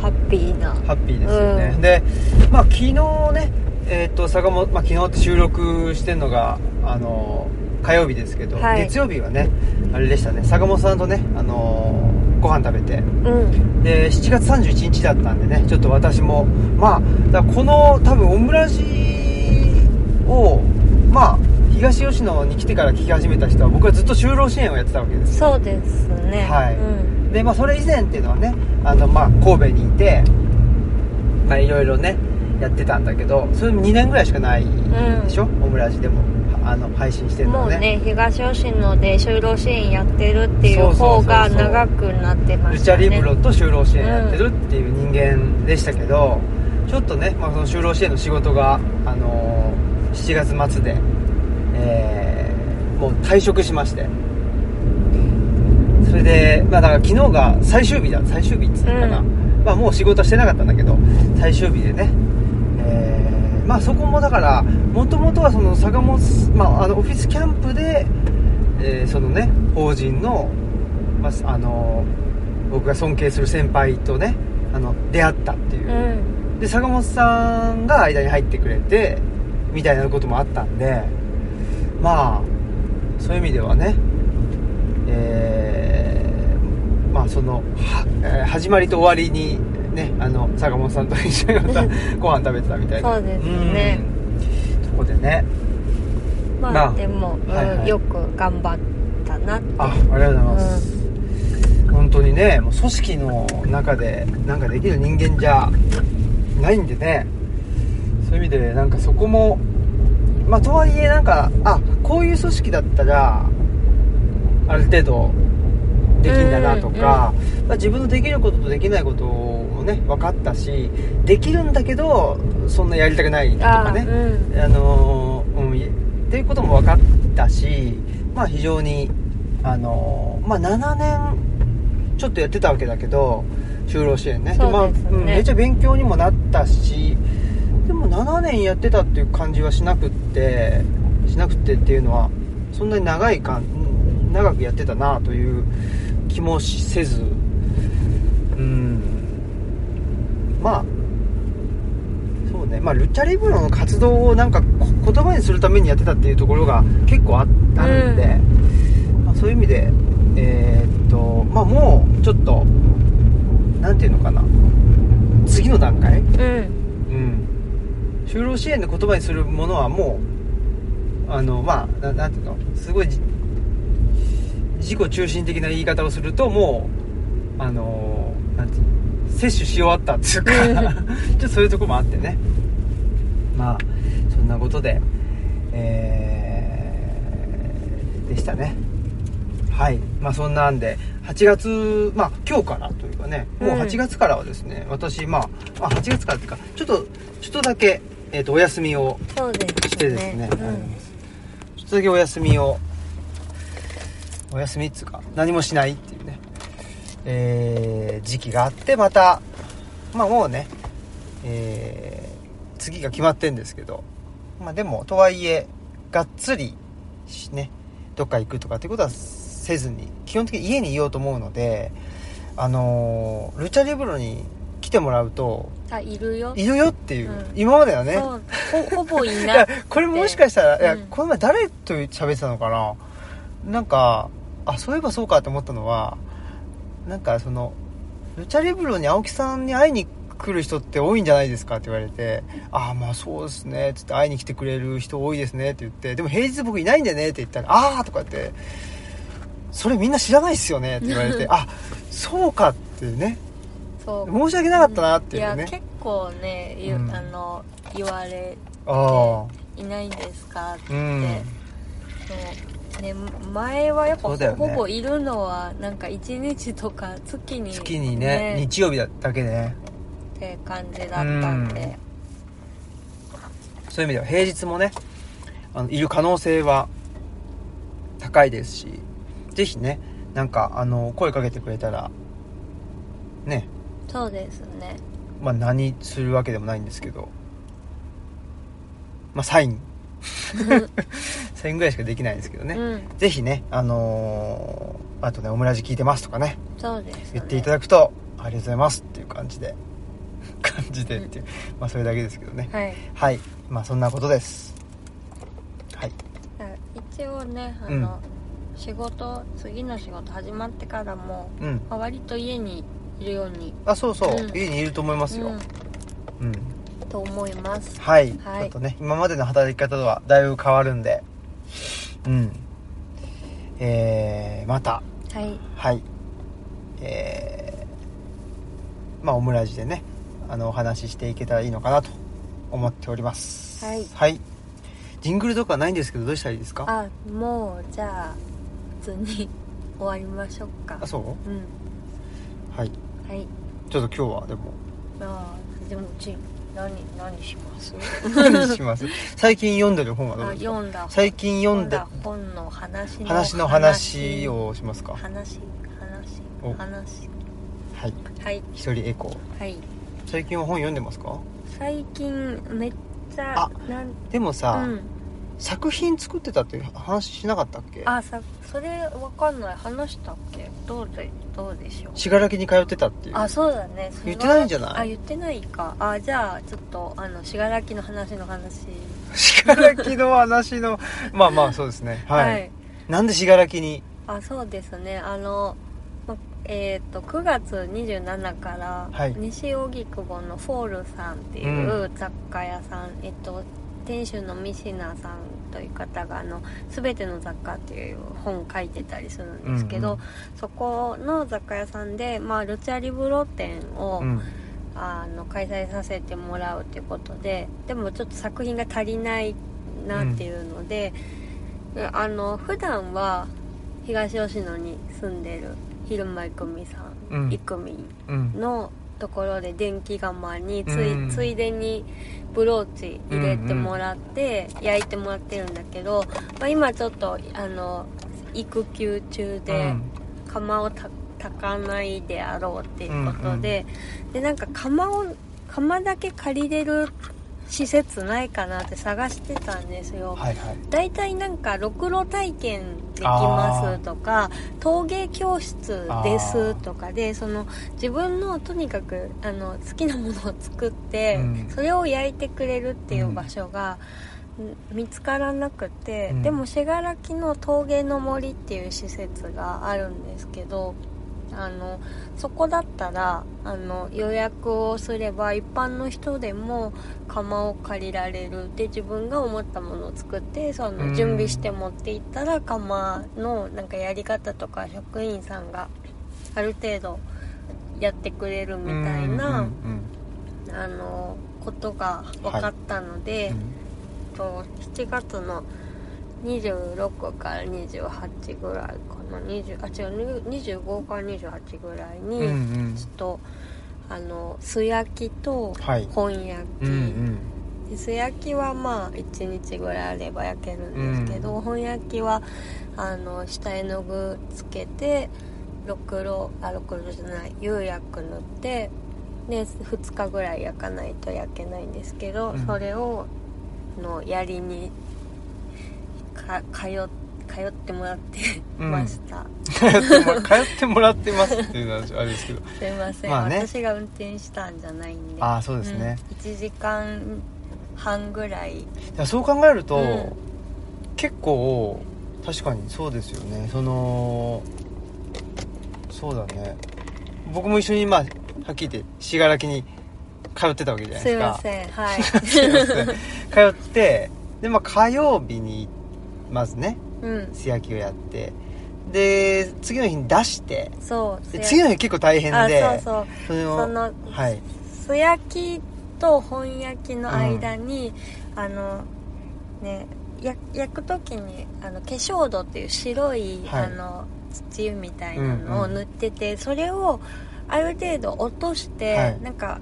ハッピーな。ハッピーですよね、うん。でまあ昨日ねえっ、と坂本、まあ、昨日って収録してるのがあの火曜日ですけど、はい。月曜日はねあれでしたね。坂本さんとねあのご飯食べて。うん。で7月31日だったんでねちょっと私もまあだこの多分オムラジをまあ東吉野に来てから聞き始めた人は僕はずっと就労支援をやってたわけですそうですね。はい。うん。でまあそれ以前っていうのはねあのまあ神戸にいてまあいろいろねやってたんだけどそれも2年ぐらいしかないでしょ、オムラジでもあの配信してるのはね。もうね東吉野で就労支援やってるっていう方が長くなってまルチャリブロと就労支援やってるっていう人間でしたけど、ちょっとね、まあ、その就労支援の仕事が、あのー7月末で、えーもう退職しまして。それで、まあ、だから昨日が最終日だ。最終日っつったかな、うまあ、もう仕事はしてなかったんだけど最終日でね、えーまあそこもだからもともとはその坂本、まあ、あのオフィスキャンプで、えーそのね法人の、まあ、あの僕が尊敬する先輩とねあの出会ったっていう。う、ん。で坂本さんが間に入ってくれてみたいなこともあったんでまあそういう意味ではねえーまあそのは、えー始まりと終わりにねあの坂本さんと一緒にまた ご飯食べてたみたいな。そうですね。うん。そこでね。まあ、まあでも、うんはいはい。よく頑張ったなって。あありがとうございます、本当にねもう組織の中でなんかできる人間じゃないんでね。そういう意味でなんかそこもまあとはいえなんかあこういう組織だったらある程度できんだなとか、まあ、自分のできることとできないこともね分かったしできるんだけどそんなやりたくないとかね。あうん。あのーうん、いっていうことも分かったし、まあ非常に、あのーまあ7年ちょっとやってたわけだけど、就労支援ね。そうまあ、うん、めっちゃ勉強にもなったし、でも7年やってたっていう感じはしなくって、しなくってっていうのは、そんなに長い間、うん長くやってたなという気もしせず、うん、まあ、そうね、まあ、ルチャリブロの活動をなんかこ言葉にするためにやってたっていうところが結構ああるんで、まあ、そういう意味で、えーっと、まあ、もうちょっと、なんていうのかな、次の段階、うん。うん、就労支援で言葉にするものはもう、あの、まあ、ななんていうの、すごいじ自己中心的な言い方をすると、もう、あの、なんていうの摂取し終わったっていうか、ちょっとそういうところもあってね。まあ、そんなことで、えー、でしたね。はい。まあそんなんで、8月、まあ今日からというかね、もううん8月からはですね、私、まあ、まあ8月からっていうか、ちょっと、ちょっとだけ、えっ、と、お休みをしてですね、うんちょっとだけお休みを、お休みっつうか、何もしないっていうね、えー、時期があって、また、まあもうね、えー、次が決まってんですけど、まあでも、とはいえ、がっつりしね、どっか行くとかっていうことはせずに、基本的に家にいようと思うので、あのールチャリブロに来てもらうと、あいるよ。いるよっていう、うん。今まではね、ほ ほぼいいやないこれもしかしたら、いやうん。この前誰と喋ってたのかな？なんかあそういえばそうかと思ったのはなんかそのルチャリブロに青木さんに会いに来る人って多いんじゃないですかって言われてああまあそうですねつって会いに来てくれる人多いですねって言ってでも平日僕いないんだよねって言ったらああとかってそれみんな知らないっすよねって言われて あそうかってね。そう。申し訳なかったなっていうね。いや結構ね、ゆうん。あの言われあいないんですかって、あうん。そうね前はやっぱほぼいるのはなんか1日とか月に月にね日曜日だけでね。って感じだったんで、そういう意味では平日もねあのいる可能性は高いですしぜひねなんかあの声かけてくれたらね。そうですね。まあ何するわけでもないんですけど。まあサイン サインぐらいしかできないんですけどね、うん。ぜひねあのーあとねオムラジ聞いてますとかね。そうです。ね言っていただくとありがとうございますっていう感じで。感じでっていう、まあそれだけですけどね。はい。はい。まあそんなことです。はい。一応ねあの、仕事次の仕事始まってからも、うん。まあ割と家にいるように。あそうそう、うん。家にいると思いますよ。うん。うん、と思います。はい、はい。ちょっとね今までの働き方とはだいぶ変わるんでうん。えー、また。はい。はい。えー、まあオムラジでねあのお話ししていけたらいいのかなと思っております。はい。はい。ジングルとかないんですけどどうしたらいいですか？あもうじゃあ普通に終わりましょうか。あそう？うん。はい。はい。ちょっと今日はでも。あーでもうち何何します？何します？最近読んでる本はどうあですか？読んだ。最近読んでだ本の話の話。の話をしますか？話お。話話。はい。はい。一人エコー。はい。最近は本読んでますか？最近めっちゃあなんでもさ、うん作品作ってたっていう話しなかったっけ？あさそれわかんない。話したっけ？どうでどうでしょう？信楽に通ってたっていう。あそうだね。言ってないんじゃない？あ言ってないか。あじゃあちょっとあの信楽の話の話。信楽の話のまあまあそうですね。はい、なんで信楽に？あそうですね。あのまえー、と9月27から、はい。西荻窪のフォールさんっていう雑貨屋さん、えっと店主のミシナさんという方があの「すべての雑貨」っていう本書いてたりするんですけど、うんうん。そこの雑貨屋さんで、まあ、ルチャリブロ展を、うん。あの開催させてもらうということででもちょっと作品が足りないなっていうので、であの普段は東吉野に住んでる昼間郁美さん、うん。郁美うん。のところで電気窯につい,、うん。ついでにブローチ入れてもらって、焼いてもらってるんだけど、まあ、今ちょっとあの育休中で、うん。窯をた炊かないであろうっていうことで、でなんか窯を窯だけ借りれる施設ないかなって探してたんですよ、はいはい。大体なんかろくろ体験できますとか陶芸教室ですとかでその自分のとにかくあの好きなものを作って、うん。それを焼いてくれるっていう場所が、ん。見つからなくて、うん。でも信楽の陶芸の森っていう施設があるんですけどあのそこだったらあの予約をすれば一般の人でも窯を借りられる。で自分が思ったものを作ってそうん。の準備して持っていったら窯のなんかやり方とか職員さんがある程度やってくれるみたいな、うんうんあのことが分かったので、と7月の26から28ぐらいかな20あ違う25から28ぐらいに、うんうん。うんちょっとあの素焼きとはい。本焼き、うんうん。で素焼きはまあ1日ぐらいあれば焼けるんですけど、本焼きはあの下絵の具つけてろくろあろくろじゃない釉薬塗ってで2日ぐらい焼かないと焼けないんですけど、うん。それをの槍にか通っ通ってもらってました、通っても通ってもらってますっていうのはあれですけど。すいません、まあね。私が運転したんじゃないんで。ああそうですね、うん、1時間半ぐらい。いやそう考えると、うん。結構確かにそうですよね。そのそうだね。僕も一緒にまあはっきり言って信楽に通ってたわけじゃないですか。ません。はい。すいません。通ってでまあ火曜日にまずねうん。素焼きをやって。で次の日に出して。そうで次の日結構大変あでそうそう。そのはい。素焼きと本焼きの間に、あのねや焼く時にあの化粧土っていう白い、はい。あの土みたいなのを塗ってて、それをある程度落として、はい。なんか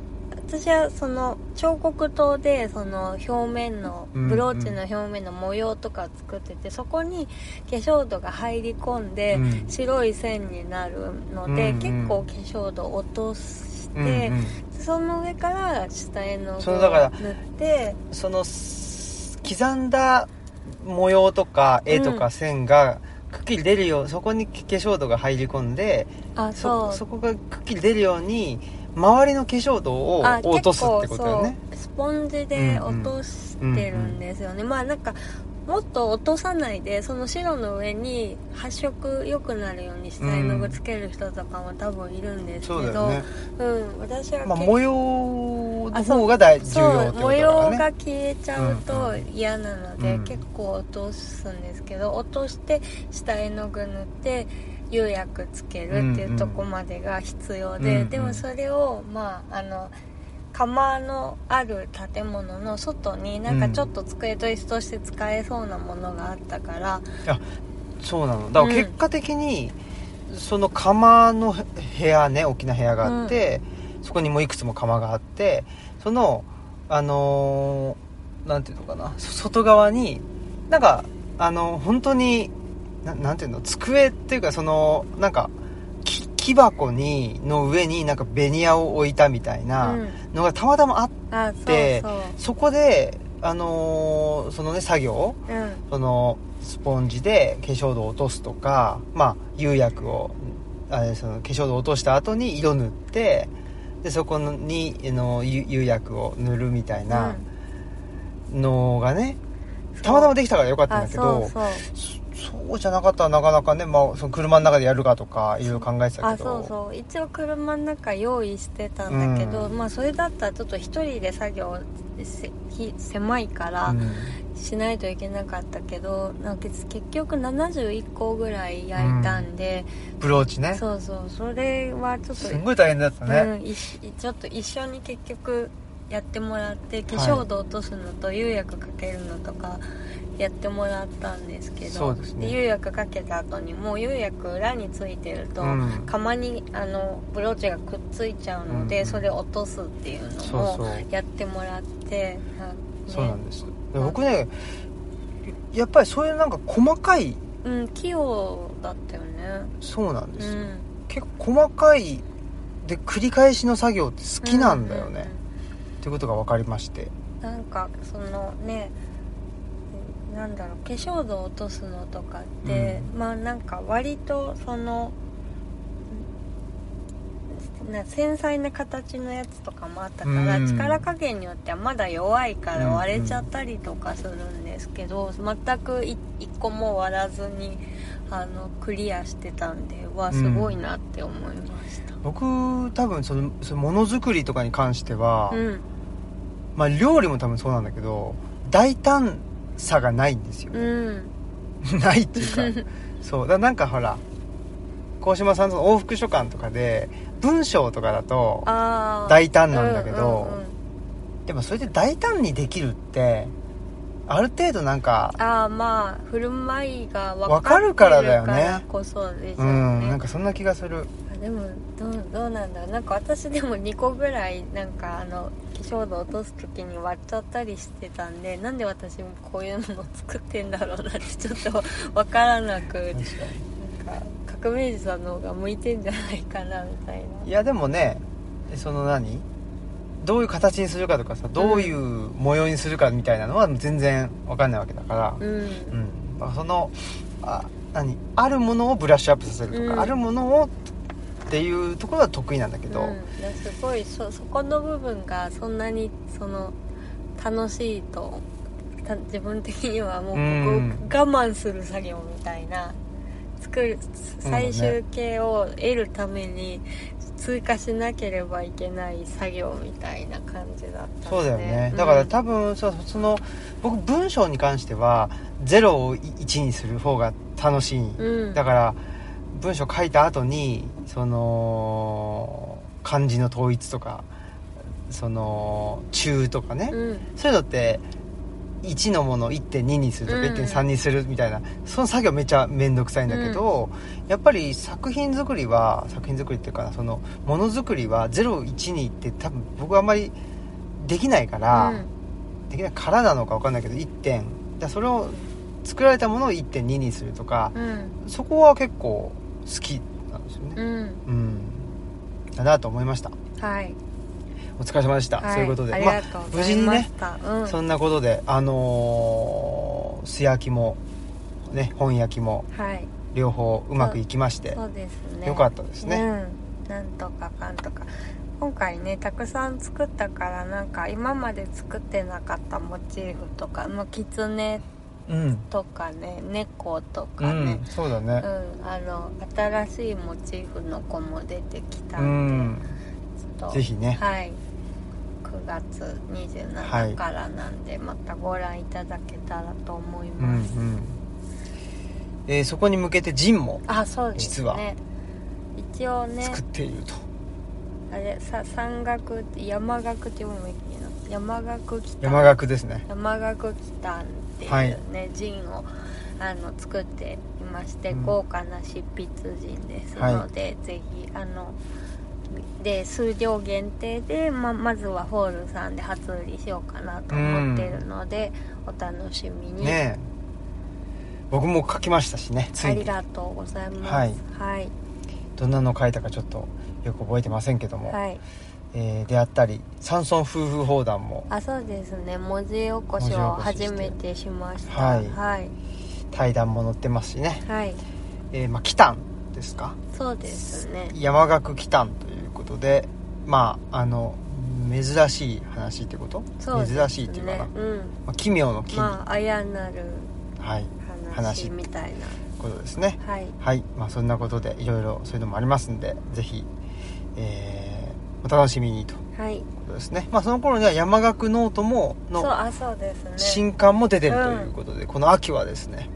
私はその彫刻刀でその表面のブローチの表面の模様とかを作ってて、そこに化粧土が入り込んで、うん。白い線になるので、うんうん。結構化粧土を落として、うんうん。その上から下絵の具をそうだから塗ってそのす刻んだ模様とか絵とか線がくっきり出るよう、そこに化粧土が入り込んであそそこがくっきり出るように周りの化粧土をあ落とすってことだよね。スポンジで落としてるんですよね、まあなんかもっと落とさないでその白の上に発色良くなるように下絵の具つける人とかも多分いるんですけど、そうだよね、うん私はまあ、模様の方が大重そ要ってことう模様が消えちゃうとうん。嫌なので、うん。結構落とすんですけど落として下絵の具塗って釉薬つけるっていうとこまでが必要で、うんうん。でもそれをまああの窯のある建物の外になんかちょっと机と椅子として使えそうなものがあったから、そうなの。だから結果的に、その窯の部屋ね大きな部屋があって、そこにもいくつも窯があってそのあのーなんていうのかなそ外側になんかあの本当にななんていうの？机っていうかそのなんか木木箱にの上になんかベニヤを置いたみたいなうん。のがたまたまあってうそう。そこであのーそのね作業うん。そのスポンジで化粧土を落とすとかまあ釉薬をあれその化粧土を落とした後に色塗ってでそこにあの釉釉薬を塗るみたいなのがね、たまたまできたからよかったんあだけどそうそうそそうじゃなかったらなかなかね、まあ、その車の中でやるかとかいろいろ考えてたあけど。そうそう。一応車の中用意してたんだけど、うん。まあそれだったらちょっと一人で作業狭いからうん。しないといけなかったけど、なんか結局71個ぐらい焼いたんで、ブローチね。そうそう。それはちょっとすんごい大変だったね、うん、ちょっと一緒に結局やってもらって化粧土落とすのと釉薬かけるのとかやってもらったんですけどそうですね。釉薬かけた後にもう釉薬裏についてると、うん。釜にあのブローチがくっついちゃうので、うんそれを落とすっていうのそうもそう。やってもらってあねそうなんです。で僕ねやっぱりそういうなんか細かいうん器用だったよね。そうなんです。よ、うん。結構細かいで繰り返しの作業って好きなんだよね、ってことが分かりまして。なんかそのねなんだろう化粧土を落とすのとかって、まあなんか割とそのな繊細な形のやつとかもあったから、うん。力加減によってはまだ弱いからうん割れちゃったりとかするんですけど、全くい一個も割らずにあのクリアしてたんでわすごいなって思いました。僕多分そのそのものづくりとかに関しては、うんまあ料理も多分そうなんだけど大胆さがないんですよ、うん。ないっていうか そう。だなんかほら鴻島さんとの往復書簡とかで文章とかだと大胆なんだけどうんうんうん。でもそれで大胆にできるってある程度なんかああまあ振る舞いが分わかるからだよねこそでしょううんねなんかそんな気がする。あでもどうどうなんだろう。なんか私でも2個ぐらいなんかあの化粧土落とす時に割っちゃったりしてたんでなんで私もこういうの作ってんだろうなってちょっと分からなくなんか革命児さんの方が向いてんじゃないかなみたいな。いやでもねその何？どういう形にするかとかさどういう模様にするかみたいなのは全然わかんないわけだから。うん。うん、まあそのあ何？あるものをブラッシュアップさせるとか、うん。あるものをっていうところは得意なんだけど、うん、だすごいそそこの部分がそんなにその楽しいとた自分的にはもうここうん我慢する作業みたいな作る最終形を得るために追加しなければいけない作業みたいな感じだったそうだよね、ん。だから多分そうその僕文章に関しては0を1にする方が楽しい、うん。だから文章書いた後にその漢字の統一とかその中とかね、うん。そういうのって1のものを1.2にするとかうん。1.3にするみたいな、その作業めっちゃ面倒くさいんだけど、やっぱり作品作りは作品作りっていうかなそのものづくりは01にって多分僕はあんまりできないから、できないからなのか分かんないけど1点。だそれを作られたものを1.2にするとかう、ん。そこは結構好きねうん。うん。だなと思いました。はい。お疲れ様でした、はい。そういうことで。ありがとうございました、うん。そんなことであのー素焼きもね本焼きもはい。両方うまくいきましてそうですね。よかったですね。うん。なんとかかんとか。今回ねたくさん作ったからなんか今まで作ってなかったモチーフとかもキツネうん、とかね猫とうかね。ん、そうだうん、ねあの新しいモチーフの子も出てきたうん。んで、ちょっとぜひね。はい。9月はい27からなんで、またご覧いただけたらと思いうんうます、ん。えーそこに向けてジンもあそうですね。実は。一応ね作っていると、あれさ山岳って山岳って読むべきなの？山岳来た山岳ですね。山岳来たんっていうはい。ね、ジンをあの作っていまして、うん。豪華な執筆陣ですので、ぜひあので数量限定でままずはホールさんで初売りしようかなと思ってるので、お楽しみに、ねえ。僕も書きましたしねありがとうございます。はい。はい、どんなの書いたかちょっとよく覚えてませんけども、はいえーであったり山村夫婦砲弾もあそうですね。文字起こしを初めてしました。はい。はい、対談も載ってますしね、はい。えーまあキタンですか？そうですね。山岳キタンということでまああの珍しい話ってこと？そうですね。珍しいっていうかな、まうん。あ、奇妙の奇に、まああやなるはい。話みたいことですね。なはい。はい。まあそんなことでいろいろそういうのもありますんでぜひ、えーお楽しみにと。いうはい。ことですね。まあその頃には山岳ノートものそうあそうですね。新刊も出てるということで、この秋はですね、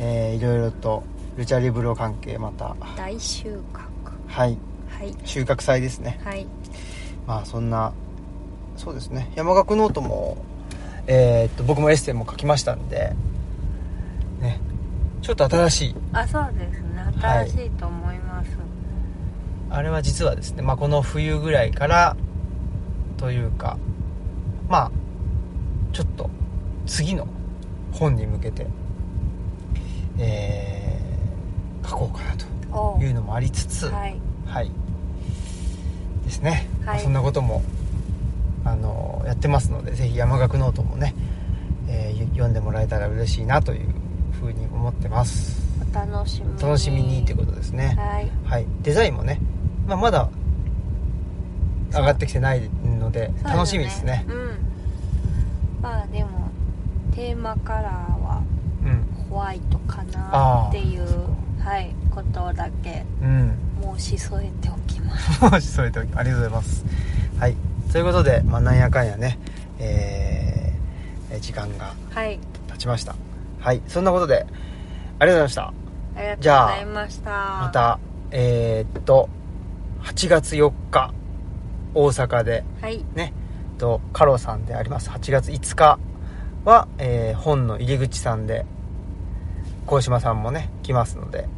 えーいろいろとルチャリブロ関係また大収穫。はい。はい。収穫祭ですね。はい。まあそんなそうですね。山學ノートもえーっと僕もエッセイも書きましたんでね。ちょっと新しいあそうですね。はい。新しいと思います、あれは実はですね、まあ、この冬ぐらいからというかまあちょっと次の本に向けてえー書こうかなおというのもありつつはい。はい。ですね、まあはい。そんなこともあのやってますのでぜひ山岳ノートもね、えー読んでもらえたら嬉しいなというふうに思ってます。お楽しみに。楽しみにってことですね。はい。はい。デザインもね、まあ、まだ上がってきてないので楽しみですね。うん。まあでもテーマカラーはうん。ホワイトかなっていうはいことだけうん。申し添えておきます。もし添えておきありがとうございます。はい。ということで、まあ、なんやかんやねえー時間がはい。経ちました。はい。そんなことでありがとうございました。ありがとうごじゃあざいました。またえーっと8月4日大阪ではい。ねとカロさんであります。8月5日は、えー本の入り口さんで鴻島さんもね来ますので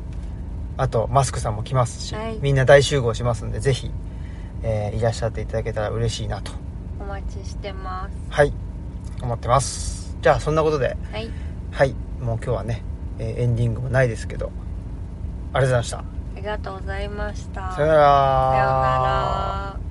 あとマスクさんも来ますし、はい。みんな大集合しますんでぜひ、えーいらっしゃっていただけたら嬉しいなと。お待ちしてます。はい。思ってます。じゃあそんなことではい。はい。もう今日はね、えーエンディングもないですけどありがとうございました。ありがとうございました。さよなら。さようなら